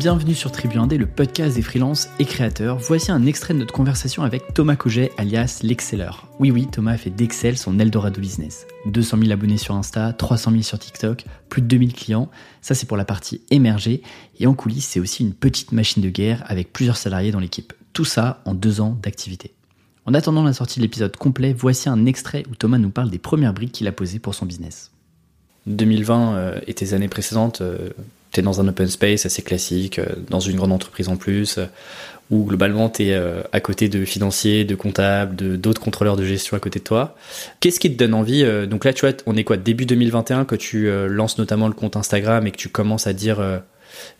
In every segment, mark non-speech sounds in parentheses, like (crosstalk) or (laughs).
bienvenue sur Tribu Indé, le podcast des freelances et créateurs. Voici un extrait de notre conversation avec Thomas Coget, alias l'Exceller. Oui, oui, Thomas a fait d'Excel son Eldorado Business. 200 000 abonnés sur Insta, 300 000 sur TikTok, plus de 2000 clients. Ça, c'est pour la partie émergée. Et en coulisses, c'est aussi une petite machine de guerre avec plusieurs salariés dans l'équipe. Tout ça en deux ans d'activité. En attendant la sortie de l'épisode complet, voici un extrait où Thomas nous parle des premières briques qu'il a posées pour son business. 2020 euh, et tes années précédentes, euh, tu es dans un open space assez classique, euh, dans une grande entreprise en plus, euh, où globalement tu es euh, à côté de financiers, de comptables, de d'autres contrôleurs de gestion à côté de toi. Qu'est-ce qui te donne envie Donc là, tu vois, on est quoi Début 2021 que tu lances notamment le compte Instagram et que tu commences à dire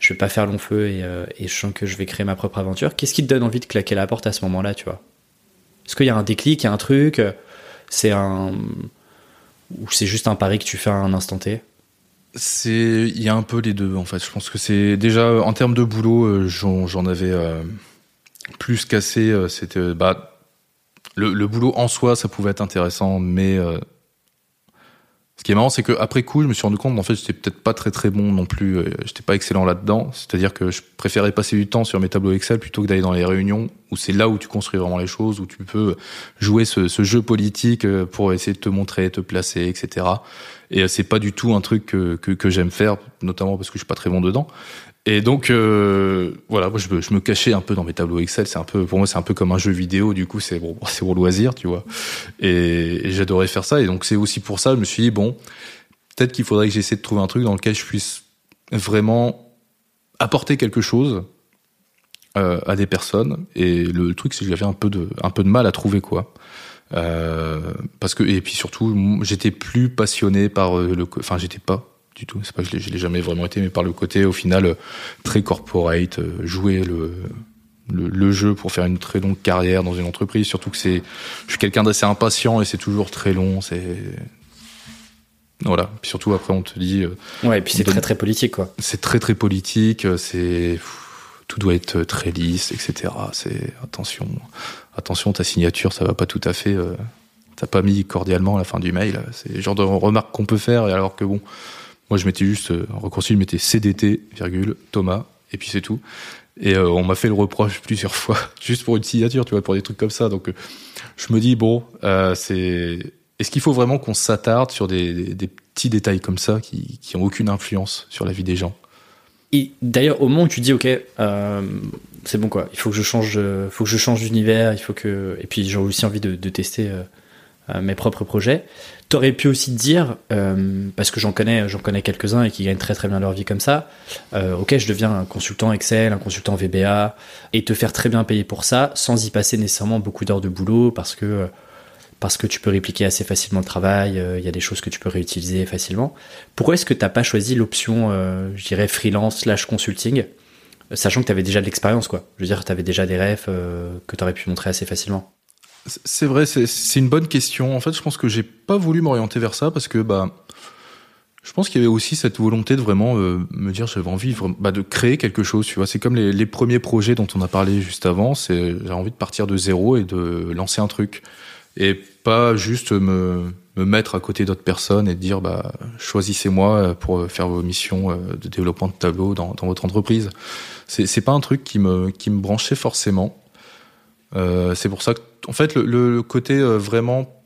je vais pas faire long feu et, et, je sens que je vais créer ma propre aventure. Qu'est-ce qui te donne envie de claquer la porte à ce moment-là, tu vois? Est-ce qu'il y a un déclic, il y a un truc C'est un ou c'est juste un pari que tu fais à un instant T? C'est, il y a un peu les deux en fait. Je pense que c'est déjà en termes de boulot, euh, j'en avais euh, plus cassé. Euh, c'était bah le, boulot en soi, ça pouvait être intéressant, mais ce qui est marrant, c'est qu'après coup, je me suis rendu compte, en fait, j'étais peut-être pas très très bon non plus. J'étais pas excellent là-dedans. C'est-à-dire que je préférais passer du temps sur mes tableaux Excel plutôt que d'aller dans les réunions où c'est là où tu construis vraiment les choses, où tu peux jouer ce, ce jeu politique euh, pour essayer de te montrer, te placer, etc. Et euh, c'est pas du tout un truc que, que, que j'aime faire, notamment parce que je suis pas très bon dedans. Et donc euh, voilà, moi je me, je me, cachais un peu dans mes tableaux Excel. C'est un peu pour moi c'est un peu comme un jeu vidéo. Du coup c'est bon, (laughs) c'est pour loisir, tu vois. Et, et j'adorais faire ça. Et donc c'est aussi pour ça je me suis dit bon, peut-être qu'il faudrait que j'essaie de trouver un truc dans lequel je puisse vraiment apporter quelque chose euh, à des personnes. Et le, truc c'est que j'avais un peu de un peu de mal à trouver quoi. Euh, parce que et puis surtout j'étais plus passionné par euh, le enfin j'étais pas du tout. C'est pas que je l'ai jamais vraiment été, mais par le côté au final euh, très corporate, euh, jouer le, le, jeu pour faire une très longue carrière dans une entreprise. Surtout que c'est, je suis quelqu'un d'assez impatient et c'est toujours très long. C'est voilà. Puis surtout après on te dit. Ouais, et puis c'est très très politique quoi. C'est très très politique. C'est tout doit être très lisse, etc. C'est attention, attention, ta signature, ça va pas tout à fait. T'as pas mis cordialement la fin du mail. C'est le genre de remarque qu'on peut faire, alors que bon, moi, je mettais juste, euh, je mettais CDT, virgule, Thomas, et puis c'est tout. Et euh, on m'a fait le reproche (laughs) plusieurs fois, juste pour une signature, tu vois, pour des trucs comme ça. Donc, euh, je me dis, bon, euh, c'est. Est-ce qu'il faut vraiment qu'on s'attarde sur des, petits détails comme ça qui, qui ont aucune influence sur la vie des gens? Et d'ailleurs, au moment où tu dis, ok, euh, c'est bon quoi, il faut que je change, faut que je change d'univers, il faut que, et puis j'ai aussi envie de, tester euh, mes propres projets. T'aurais pu aussi te dire, euh, parce que j'en connais, j'en connais quelques-uns et qui gagnent très très bien leur vie comme ça. Euh, ok, je deviens un consultant Excel, un consultant VBA, et te faire très bien payer pour ça, sans y passer nécessairement beaucoup d'heures de boulot, parce que parce que tu peux répliquer assez facilement le travail. Il y a des choses que tu peux réutiliser facilement. Pourquoi est-ce que t'as pas choisi l'option, je dirais freelance slash consulting, sachant que tu avais déjà de l'expérience, quoi? Je veux dire, tu avais déjà des rêves que tu aurais pu montrer assez facilement. C'est vrai, c'est une bonne question. En fait, je pense que j'ai pas voulu m'orienter vers ça parce que bah, je pense qu'il y avait aussi cette volonté de vraiment euh, me dire j'avais envie bah, de créer quelque chose. Tu vois, c'est comme les, les, premiers projets dont on a parlé juste avant. C'est j'ai envie de partir de zéro et de lancer un truc et pas juste me, me mettre à côté d'autres personnes et dire bah choisissez-moi pour faire vos missions euh, de développement de tableau dans, dans votre entreprise. C'est c'est pas un truc qui me qui me branchait forcément. Euh, c'est pour ça que en fait, le, le côté euh, vraiment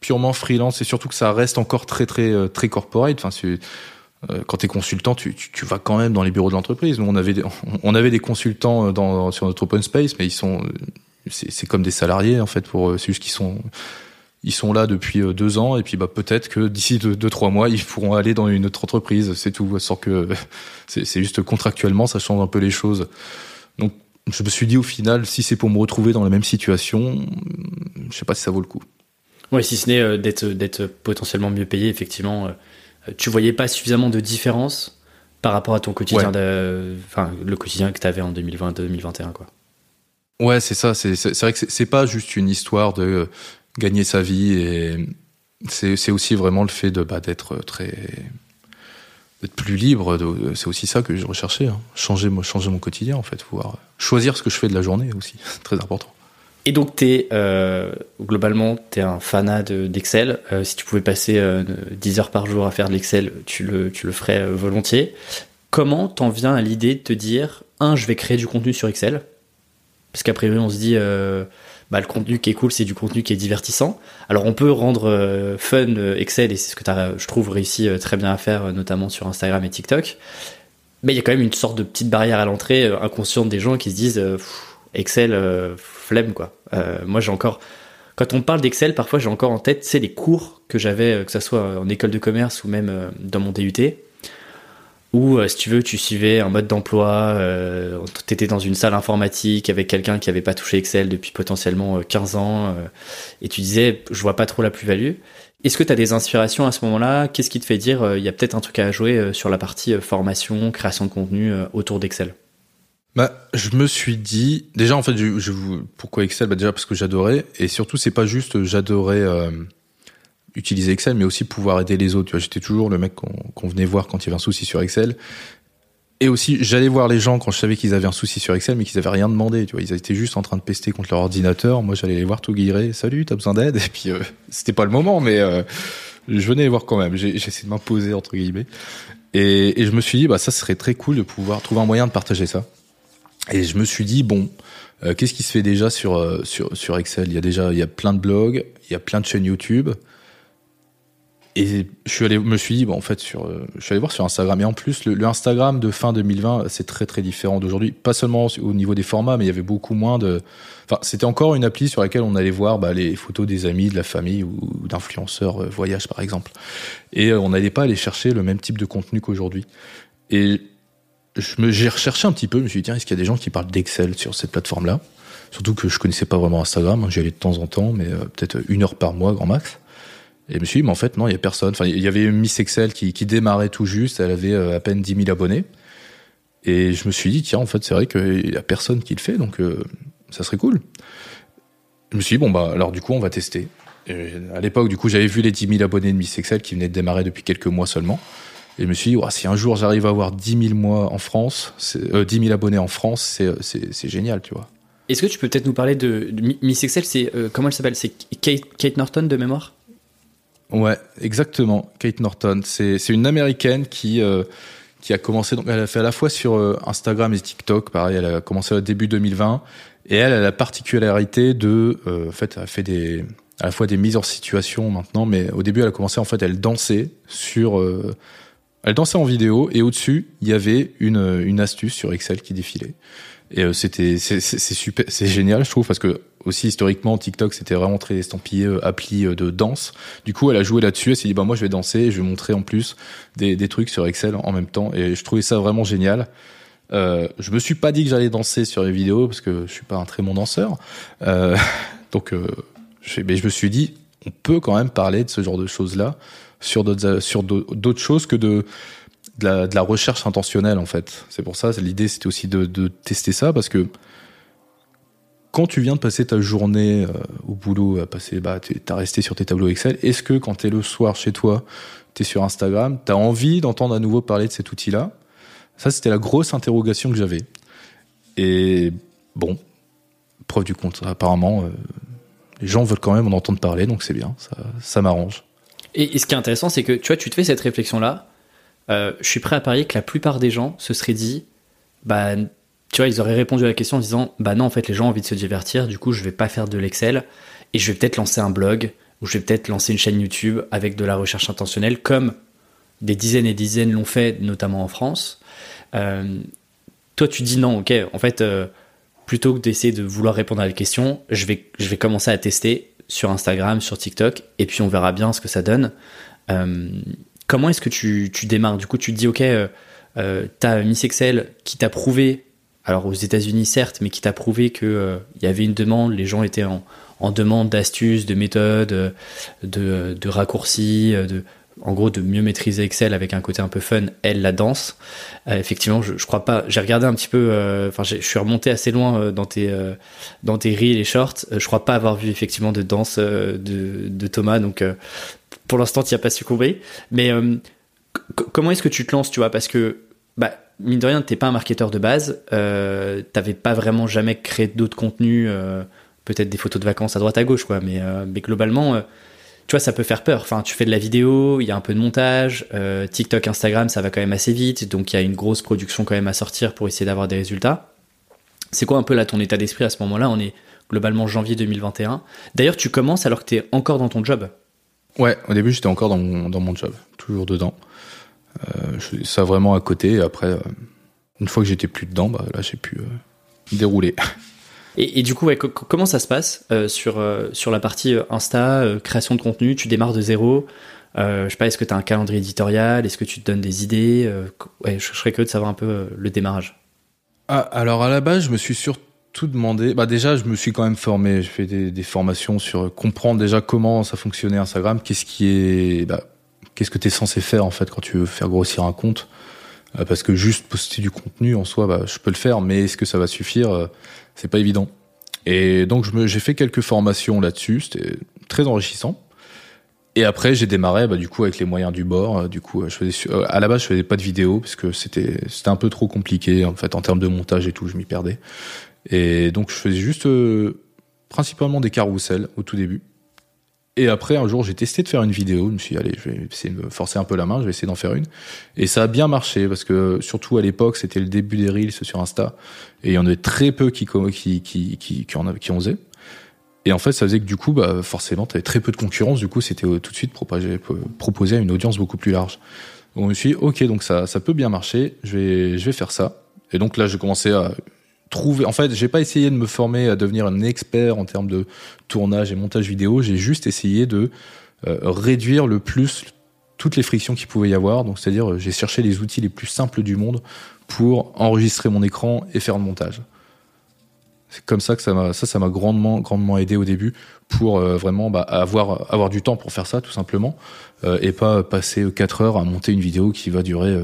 purement freelance, et surtout que ça reste encore très très euh, très corporate. Enfin, euh, quand tu es consultant, tu, tu, tu, vas quand même dans les bureaux de l'entreprise. Nous, on avait des, on avait des consultants dans, sur notre open space, mais ils sont c'est comme des salariés en fait. Pour c'est juste qu'ils sont ils sont là depuis deux ans et puis bah peut-être que d'ici deux, deux, trois mois ils pourront aller dans une autre entreprise. C'est tout, sans que (laughs) c'est juste contractuellement ça change un peu les choses. Donc je me suis dit au final, si c'est pour me retrouver dans la même situation, je sais pas si ça vaut le coup. Ouais, si ce n'est euh, d'être d'être potentiellement mieux payé, effectivement, euh, tu voyais pas suffisamment de différence par rapport à ton quotidien, ouais. enfin le quotidien que tu avais en 2020-2021, quoi. Ouais, c'est ça. C'est vrai que c'est pas juste une histoire de euh, gagner sa vie c'est aussi vraiment le fait de bah, d'être très d'être plus libre. C'est aussi ça que je recherchais. Hein. Changer, changer mon quotidien, en fait. Pouvoir choisir ce que je fais de la journée aussi. (laughs) très important. Et donc, es, euh, globalement, tu es un fanat d'Excel. Euh, si tu pouvais passer euh, 10 heures par jour à faire de l'Excel, tu le, tu le ferais euh, volontiers. comment t'en viens à l'idée de te dire, un, je vais créer du contenu sur Excel? Parce qu'après, on se dit, euh, bah, le contenu qui est cool, c'est du contenu qui est divertissant. Alors, on peut rendre euh, fun euh, Excel, et c'est ce que as, je trouve, réussi très bien à faire, notamment sur Instagram et TikTok. Mais il y a quand même une sorte de petite barrière à l'entrée inconsciente des gens qui se disent, Excel, flemme, quoi. moi, j'ai encore quand on parle d'Excel, parfois j'ai encore en tête, c'est les cours que j'avais, que ce soit en école de commerce ou même dans mon DUT où, euh, si tu veux, tu suivais un mode d'emploi, euh, tu étais dans une salle informatique avec quelqu'un qui n'avait pas touché Excel depuis potentiellement 15 euh, ans, et tu disais, je vois pas trop la plus-value. Est-ce que tu as des inspirations à ce moment-là? Qu'est-ce qui te fait dire, il y a peut-être un truc à jouer sur la partie formation, création de contenu autour d'Excel? Bah, je me suis dit, déjà en fait, pourquoi Excel? Bah, Déjà parce que j'adorais, et surtout c'est pas juste j'adorais utiliser Excel, mais aussi pouvoir aider les autres. J'étais toujours le mec qu'on venait voir quand il y avait un souci sur Excel. Et aussi, j'allais voir les gens quand je savais qu'ils avaient un souci sur Excel, mais qu'ils avaient rien demandé. Tu vois, ils étaient juste en train de pester contre leur ordinateur. Moi, j'allais les voir tout guiré. Salut, t'as besoin d'aide? Et puis, euh, c'était pas le moment, mais euh, je venais les voir quand même. J'ai essayé de m'imposer entre guillemets. Et, je me suis dit, bah ça serait très cool de pouvoir trouver un moyen de partager ça. Et je me suis dit, bon, euh, qu'est-ce qui se fait déjà sur sur sur Excel? Il y a déjà, il y a plein de blogs, il y a plein de chaînes YouTube et je suis allé, me suis dit, bon, en fait, sur, euh, je suis allé voir sur Instagram. Et en plus, le, Instagram de fin 2020, c'est très très différent d'aujourd'hui. Pas seulement au niveau des formats, mais il y avait beaucoup moins de. Enfin, c'était encore une appli sur laquelle on allait voir bah, les photos des amis, de la famille ou, d'influenceurs euh, voyage, par exemple. Et euh, on n'allait pas aller chercher le même type de contenu qu'aujourd'hui. Et j'ai recherché un petit peu. Je me suis dit, tiens, est-ce qu'il y a des gens qui parlent d'Excel sur cette plateforme-là? Surtout que je connaissais pas vraiment Instagram. J'y allais de temps en temps, mais peut-être une heure par mois, grand max. Et je me suis dit, mais en fait, non, il y a personne. Enfin, il y avait Miss Excel qui, qui démarrait tout juste, elle avait euh, à peine 10 000 abonnés. Et je me suis dit, tiens, en fait, c'est vrai qu'il y a personne qui le fait, donc euh, ça serait cool. Je me suis dit, bon, bah, alors du coup, on va tester. Et à l'époque, du coup, j'avais vu les 10 000 abonnés de Miss Excel qui venaient de démarrer depuis quelques mois seulement. Et je me suis dit, si un jour j'arrive à avoir 10 000 mois en France, euh, 10 000 abonnés en France, c'est génial, tu vois. Est-ce que tu peux peut-être nous parler de, Miss Excel C'est euh, comment elle s'appelle? C'est Kate, Kate Norton de mémoire? Ouais, exactement. Kate Norton, c'est une américaine qui euh, qui a commencé donc elle a fait à la fois sur euh, Instagram et TikTok, pareil, elle a commencé au début 2020 et elle a la particularité de euh, en fait elle a fait des à la fois des mises en situation maintenant, mais au début elle a commencé en fait elle dansait sur elle dansait en vidéo et au-dessus, il y avait une une astuce sur Excel qui défilait. Et euh, c'était c'est super c'est génial je trouve parce que aussi historiquement TikTok c'était vraiment très estampillé euh, appli euh, de danse. Du coup elle a joué là-dessus, elle s'est dit bah moi je vais danser, je vais montrer en plus des, des trucs sur Excel en même temps et je trouvais ça vraiment génial. Euh, je me suis pas dit que j'allais danser sur les vidéos parce que je suis pas un très bon danseur. Euh, (laughs) donc mais je me suis dit on peut quand même parler de ce genre de choses là sur d'autres sur d'autres choses que de de la, recherche intentionnelle en fait. C'est pour ça, l'idée c'était aussi de, tester ça parce que quand tu viens de passer ta journée euh, au boulot, à passer, bah, t'as resté sur tes tableaux Excel. Est-ce que quand t'es le soir chez toi, t'es sur Instagram, t'as envie d'entendre à nouveau parler de cet outil-là? Ça, c'était la grosse interrogation que j'avais. Et bon, preuve du compte, apparemment, euh, les gens veulent quand même en entendre parler, donc c'est bien, ça, ça m'arrange. Et, ce qui est intéressant, c'est que tu vois, tu te fais cette réflexion-là, euh, je suis prêt à parier que la plupart des gens se seraient dit, bah, tu vois, ils auraient répondu à la question en disant, bah non, en fait, les gens ont envie de se divertir, du coup, je vais pas faire de l'Excel et je vais peut-être lancer un blog ou je vais peut-être lancer une chaîne YouTube avec de la recherche intentionnelle, comme des dizaines et dizaines l'ont fait, notamment en France. Euh, toi, tu dis non, ok, en fait, euh, plutôt que d'essayer de vouloir répondre à la question, je vais, je vais commencer à tester sur Instagram, sur TikTok, et puis on verra bien ce que ça donne. Euh, Comment est-ce que tu, tu, démarres? Du coup, tu te dis, OK, tu as Miss Excel qui t'a prouvé, alors aux États-Unis certes, mais qui t'a prouvé qu'il euh, y avait une demande, les gens étaient en, en demande d'astuces, de méthodes, de, de raccourcis, de, en gros de mieux maîtriser Excel avec un côté un peu fun, elle la danse. effectivement, je, je crois pas. J'ai regardé un petit peu. Enfin, je suis remonté assez loin dans tes dans tes reels et shorts. je crois pas avoir vu effectivement de danse de, de Thomas. Donc pour l'instant, tu as pas succombé. Mais euh, comment est-ce que tu te lances, tu vois? Parce que, bah, mine de rien, t'es pas un marketeur de base. Euh, T'avais pas vraiment jamais créé d'autres contenus, euh, peut-être des photos de vacances à droite à gauche, quoi. Mais, euh, globalement, tu vois, ça peut faire peur. Enfin, tu fais de la vidéo, il y a un peu de montage, TikTok, Instagram, ça va quand même assez vite, donc il y a une grosse production quand même à sortir pour essayer d'avoir des résultats. C'est quoi un peu là ton état d'esprit à ce moment-là? On est globalement janvier 2021. D'ailleurs, tu commences alors que tu es encore dans ton job? Ouais, au début, j'étais encore dans mon job, toujours dedans. Euh, je ça vraiment à côté. Après, euh, une fois que j'étais plus dedans, bah, là, j'ai pu euh, dérouler. (laughs) Et, du coup, comment ça se passe sur, sur la partie Insta, création de contenu? Tu démarres de zéro je sais pas, est-ce que tu as un calendrier éditorial? Est-ce que tu te donnes des idées? Ouais, je, serais curieux de savoir un peu le démarrage. Ah, alors à la base, je me suis surtout demandé. Bah déjà, je me suis quand même formé. J'ai fait des, des, formations sur comprendre déjà comment ça fonctionnait Instagram. Qu'est-ce qui est, bah, qu'est-ce que tu es censé faire en fait quand tu veux faire grossir un compte? Euh, Parce que juste poster du contenu en soi, bah, je peux le faire, mais est-ce que ça va suffire? Euh, C'est pas évident. Et donc j'ai fait quelques formations là-dessus. C'était très enrichissant. Et après, j'ai démarré, bah, du coup, avec les moyens du bord. Euh, du coup, je faisais, à la base, je faisais pas de vidéo parce que c'était, c'était un peu trop compliqué, en fait, en termes de montage et tout, je m'y perdais. Et donc, je faisais juste, euh, principalement des carousels au tout début. Et après, un jour, j'ai testé de faire une vidéo. Je me suis dit, allez, je vais essayer de me forcer un peu la main, je vais essayer d'en faire une. Et ça a bien marché parce que, surtout à l'époque, c'était le début des Reels sur Insta. Et il y en avait très peu qui, qui, qui, qui, qui en. Et en fait, ça faisait que du coup, bah, forcément, tu avais très peu de concurrence. Du coup, c'était euh, tout de suite proposé, proposé à une audience beaucoup plus large. Donc, je me suis dit, ok, donc ça, ça peut bien marcher. Je vais, je vais faire ça. Et donc là, j'ai commencé à trouver. En fait, j'ai pas essayé de me former à devenir un expert en termes de tournage et montage vidéo. J'ai juste essayé de euh, réduire le plus toutes les frictions qu'il pouvait y avoir. Donc, c'est-à-dire, euh, j'ai cherché les outils les plus simples du monde pour enregistrer mon écran et faire le montage. C'est comme ça que ça m'a ça ça m'a grandement grandement aidé au début pour euh, vraiment bah, avoir avoir du temps pour faire ça tout simplement et pas passer 4 heures à monter une vidéo qui va durer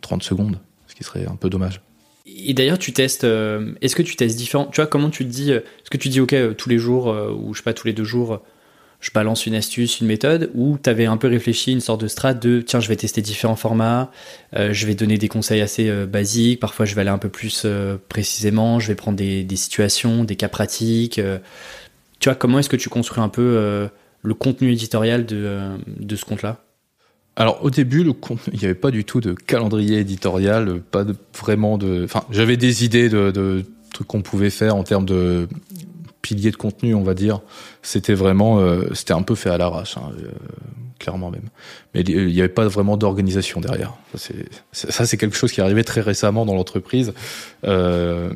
30 euh, secondes ce qui serait un peu dommage. Et d'ailleurs, tu testes. Est-ce que tu testes différent? Tu vois, comment tu te dis Est-ce que tu dis, ok, tous les jours ou je sais pas, tous les deux jours, je balance une astuce, une méthode, ou tu avais un peu réfléchi une sorte de strat de tiens, je vais tester différents formats, euh, je vais donner des conseils assez euh, basiques, parfois je vais aller un peu plus euh, précisément, je vais prendre des, situations, des cas pratiques. tu vois, comment est-ce que tu construis un peu le contenu éditorial de, de ce compte-là? Alors au début, il n'y avait pas du tout de calendrier éditorial, pas de, vraiment de. Enfin, j'avais des idées de, de trucs qu'on pouvait faire en termes de pilier de contenu, on va dire, c'était vraiment, euh, c'était un peu fait à l'arrache, hein, euh, clairement même. Mais il n'y avait pas vraiment d'organisation derrière. Ça, c'est quelque chose qui est arrivé très récemment dans l'entreprise. Euh,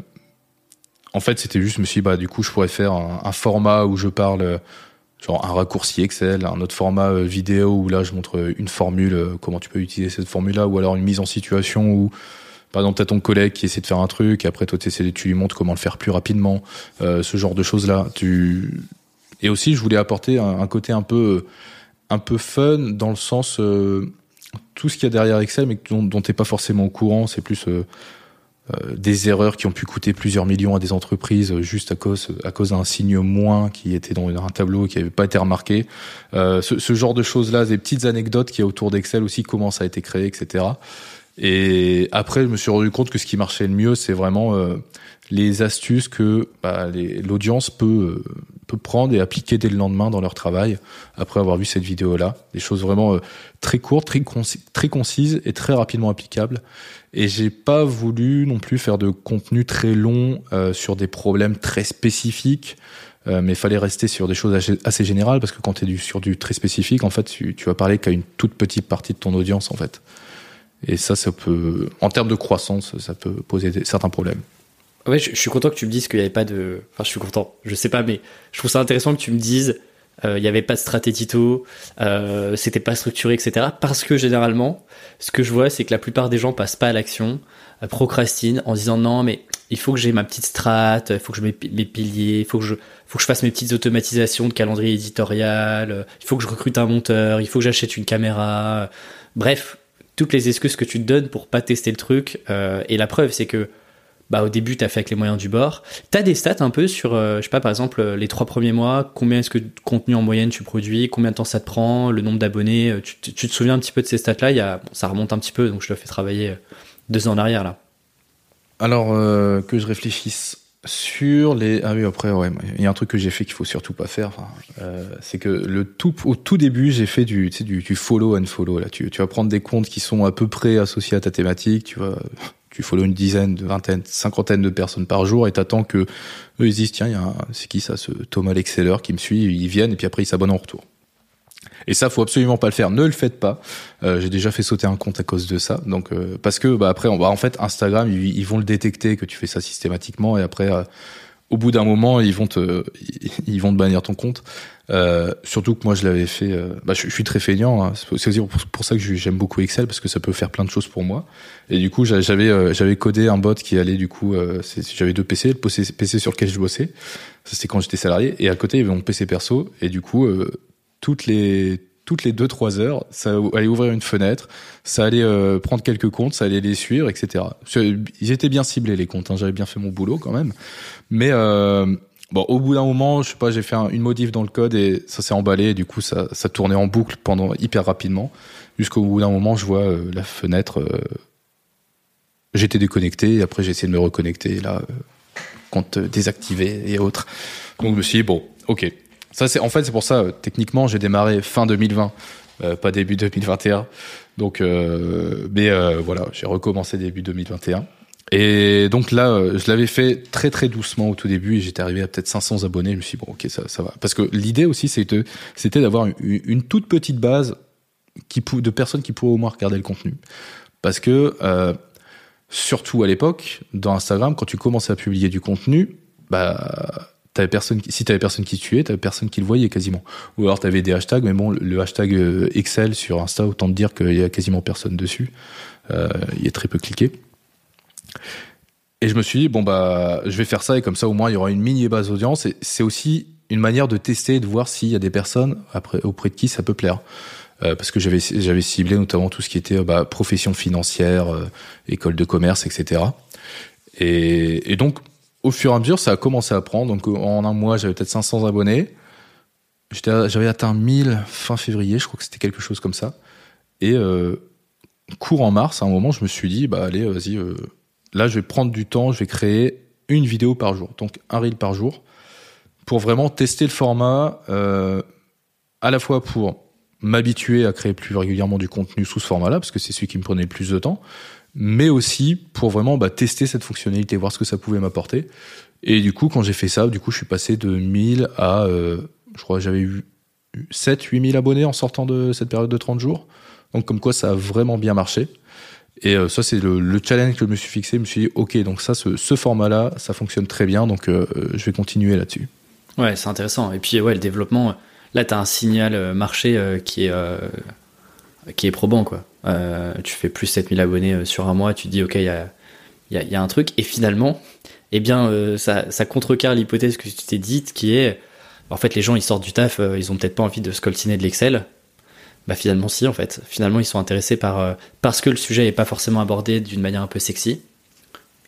en fait, c'était juste, je me suis dit, bah, du coup, je pourrais faire un, format où je parle, genre un raccourci Excel, un autre format vidéo où là, je montre une formule, comment tu peux utiliser cette formule-là, ou alors une mise en situation où par exemple, t'as ton collègue qui essaie de faire un truc, et après toi, tu lui montres comment le faire plus rapidement, euh, ce genre de choses-là. Tu et aussi, je voulais apporter un, côté un peu un peu fun dans le sens euh, tout ce qu'il y a derrière Excel, mais dont, dont t'es pas forcément au courant. C'est plus euh, des erreurs qui ont pu coûter plusieurs millions à des entreprises juste à cause à cause d'un signe moins qui était dans un tableau qui avait pas été remarqué. Ce, ce, genre de choses là, des petites anecdotes qui autour d'Excel aussi, comment ça a été créé, etc. Et après, je me suis rendu compte que ce qui marchait le mieux, c'est vraiment euh, les astuces que bah, l'audience peut, euh, prendre et appliquer dès le lendemain dans leur travail, après avoir vu cette vidéo-là. Des choses vraiment euh, très courtes, très, concises et très rapidement applicables. Et j'ai pas voulu non plus faire de contenu très long sur des problèmes très spécifiques. mais il fallait rester sur des choses assez, générales parce que quand tu es sur du très spécifique, en fait, tu, tu vas parler qu'à une toute petite partie de ton audience, en fait. Et ça, ça peut, en termes de croissance, ça peut poser certains problèmes. Ouais, je, suis content que tu me dises qu'il n'y avait pas de. Enfin, je suis content. Je sais pas, mais je trouve ça intéressant que tu me dises euh, il n'y avait pas de stratégie euh, c'était pas structuré, etc. Parce que généralement, ce que je vois, c'est que la plupart des gens passent pas à l'action, euh, procrastinent en disant non, mais il faut que j'ai ma petite strat, il faut que je mette mes piliers, il faut que je, faut que je fasse mes petites automatisations de calendrier éditorial, euh, il faut que je recrute un monteur, il faut que j'achète une caméra. Bref, toutes les excuses que tu te donnes pour pas tester le truc. Et la preuve, c'est que bah, au début, tu as fait avec les moyens du bord. Tu as des stats un peu sur, euh, je sais pas, par exemple, euh, les trois premiers mois, combien est-ce que de contenu en moyenne tu produis, combien de temps ça te prend, le nombre d'abonnés. Tu, te souviens un petit peu de ces stats-là? Y a, Ça remonte un petit peu, donc je te fais travailler deux ans en arrière là. Alors, que je réfléchisse. Sur les ah oui après ouais il y a un truc que j'ai fait qu'il faut surtout pas faire euh, c'est que le tout au tout début j'ai fait du du, du follow and follow là tu tu vas prendre des comptes qui sont à peu près associés à ta thématique tu vas tu follow une dizaine de vingtaine cinquantaine de personnes par jour et t'attends que eux ils disent tiens il y a c'est qui ça ce Thomas l'exceller qui me suit ils viennent et puis après ils s'abonnent en retour et ça, faut absolument pas le faire. Ne le faites pas. Euh, J'ai déjà fait sauter un compte à cause de ça. Donc euh, parce que bah après, on va en fait Instagram, ils, ils, vont le détecter que tu fais ça systématiquement et après, euh, au bout d'un moment, ils vont te, (laughs) ils vont te bannir ton compte. Euh, surtout que moi, je l'avais fait. Euh, bah, je, suis très feignant. Hein. C'est aussi pour, ça que j'aime beaucoup Excel parce que ça peut faire plein de choses pour moi. Et du coup, j'avais j'avais codé un bot qui allait du coup. j'avais deux PC, le PC, sur lequel je bossais. C'était quand j'étais salarié. Et à côté, il y avait mon PC perso. Et du coup toutes les toutes les deux trois heures, ça allait ouvrir une fenêtre, ça allait euh, prendre quelques comptes, ça allait les suivre, etc. Ils étaient bien ciblés les comptes, hein, j'avais bien fait mon boulot quand même. Mais euh, bon, au bout d'un moment, je sais pas, j'ai fait une modif dans le code et ça s'est emballé. Du coup, ça, tournait en boucle pendant hyper rapidement, jusqu'au bout d'un moment, je vois euh, la fenêtre. Euh, j'étais déconnecté et après j'ai essayé de me reconnecter là, compte désactivé et autres. Donc je me suis dit bon, ok, ça, c'est en fait, c'est pour ça. techniquement, j'ai démarré fin 2020, euh, pas début 2021. Donc, euh, mais euh, voilà, j'ai recommencé début 2021. Et donc là, euh, je l'avais fait très très doucement au tout début et j'étais arrivé à peut-être 500 abonnés. Je me suis dit, bon, ok, ça, va. Parce que l'idée aussi, c'était, d'avoir une, toute petite base de personnes qui pourraient au moins regarder le contenu. Parce que, euh, surtout à l'époque, dans Instagram, quand tu commençais à publier du contenu, bah, t'avais personne si t'avais personne qui tuait t'avais personne qui le voyait quasiment ou alors t'avais des hashtags mais bon le hashtag euh, Excel sur Insta autant te dire qu'il y a quasiment personne dessus euh, il est très peu cliqué et je me suis dit bon bah je vais faire ça et comme ça au moins il y aura une mini base d'audience et c'est aussi une manière de tester de voir s'il y a des personnes après auprès de qui ça peut plaire euh, parce que j'avais ciblé notamment tout ce qui était bah, profession financière euh, école de commerce etc et, donc au fur et à mesure, ça a commencé à prendre. Donc, en un mois, j'avais peut-être 500 abonnés. J'avais atteint 1000 fin février, je crois que c'était quelque chose comme ça. Et euh, court en mars, à un moment, je me suis dit, bah allez, vas-y, euh, là, je vais prendre du temps, je vais créer une vidéo par jour, donc un reel par jour, pour vraiment tester le format, euh, à la fois pour m'habituer à créer plus régulièrement du contenu sous ce format-là, parce que c'est celui qui me prenait le plus de temps, mais aussi pour vraiment bah, tester cette fonctionnalité, voir ce que ça pouvait m'apporter. Et du coup, quand j'ai fait ça, du coup, je suis passé de 1000 à, euh, je crois, j'avais eu 7, 8000 abonnés en sortant de cette période de 30 jours. Donc, comme quoi, ça a vraiment bien marché. Et euh, ça, c'est le, le, challenge que je me suis fixé. Je me suis dit, OK, donc ça, ce, format-là, ça fonctionne très bien. Donc, euh, je vais continuer là-dessus. Ouais, c'est intéressant. Et puis, ouais, le développement, là, tu as un signal euh, marché euh, qui est, euh, qui est probant, quoi. Euh, tu fais plus 7000 abonnés euh, sur un mois, tu te dis, ok, il y a, y, a, un truc. Et finalement, eh bien, euh, ça, ça contrecarre l'hypothèse que tu t'es dite, qui est, en fait, les gens, ils sortent du taf, euh, ils ont peut-être pas envie de scoltiner de l'Excel. Bah finalement, si, en fait. Finalement, ils sont intéressés par... Euh, parce que le sujet est pas forcément abordé d'une manière un peu sexy.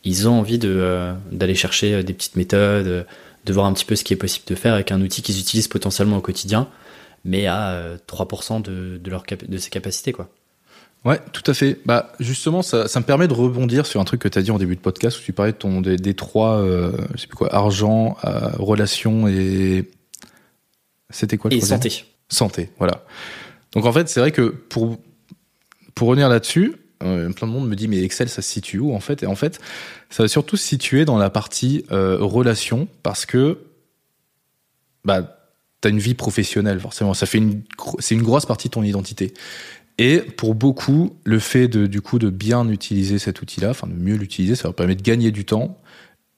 Ils ont envie de d'aller chercher des petites méthodes, de voir un petit peu ce qui est possible de faire avec un outil qu'ils utilisent potentiellement au quotidien, mais à 3% de, de, leur de ses capacités, quoi. Ouais, tout à fait. Bah justement, ça, ça me permet de rebondir sur un truc que tu as dit en début de podcast où tu parlais de ton des, des trois, euh, je sais plus quoi, argent, euh, relations et c'était quoi le Et santé. Santé, voilà. Donc en fait, c'est vrai que pour pour revenir là-dessus, euh, plein de monde me dit mais Excel ça se situe où en fait? Et en fait, ça va surtout se situer dans la partie euh, relations parce que bah t'as une vie professionnelle forcément. Ça fait une c'est une grosse partie de ton identité. Et pour beaucoup, le fait de, du coup de bien utiliser cet outil-là, enfin de mieux l'utiliser, ça leur permet de gagner du temps.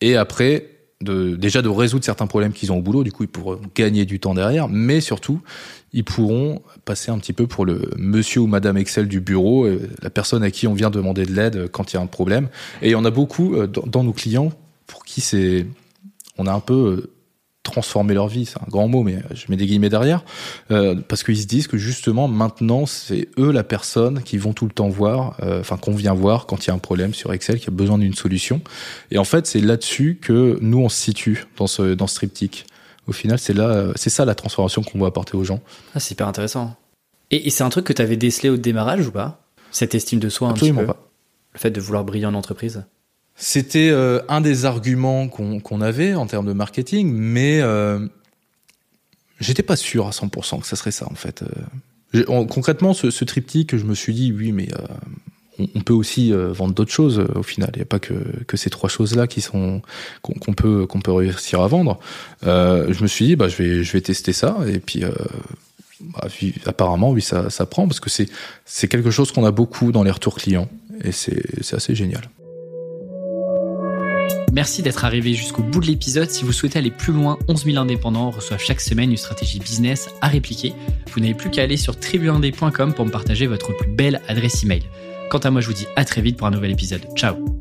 Et après, de, déjà de résoudre certains problèmes qu'ils ont au boulot. Du coup, ils pourront gagner du temps derrière, mais surtout, ils pourront passer un petit peu pour le monsieur ou madame Excel du bureau, euh, la personne à qui on vient demander de l'aide quand il y a un problème. Et en a beaucoup euh, dans, dans nos clients pour qui c'est, on a un peu euh, transformer leur vie, c'est un grand mot, mais je mets des guillemets derrière, euh, parce qu'ils se disent que justement maintenant c'est eux la personne qui vont tout le temps voir, euh, enfin qu'on vient voir quand il y a un problème sur Excel, qui a besoin d'une solution. Et en fait c'est là-dessus que nous on se situe dans ce dans ce triptyque. Au final c'est là, c'est ça la transformation qu'on va apporter aux gens. Ah, c'est hyper intéressant. Et, et c'est un truc que tu avais décelé au démarrage ou pas? Cette estime de soi un Absolument petit peu? pas. Le fait de vouloir briller en entreprise? C'était euh, un des arguments qu'on avait en termes de marketing, mais euh, j'étais pas sûr à 100% que ça serait ça en fait. Euh, concrètement, ce, ce, triptyque, je me suis dit oui, mais on, peut aussi vendre d'autres choses au final. Il n'y a pas que, que ces trois choses-là qui sont qu'on peut qu'on peut réussir à vendre. je me suis dit bah je vais je vais tester ça et puis bah, apparemment oui ça ça prend parce que c'est quelque chose qu'on a beaucoup dans les retours clients et c'est assez génial. Merci d'être arrivé jusqu'au bout de l'épisode. Si vous souhaitez aller plus loin, 11 000 indépendants reçoivent chaque semaine une stratégie business à répliquer. Vous n'avez plus qu'à aller sur tribuindé.com pour me partager votre plus belle adresse email. Quant à moi, je vous dis à très vite pour un nouvel épisode. Ciao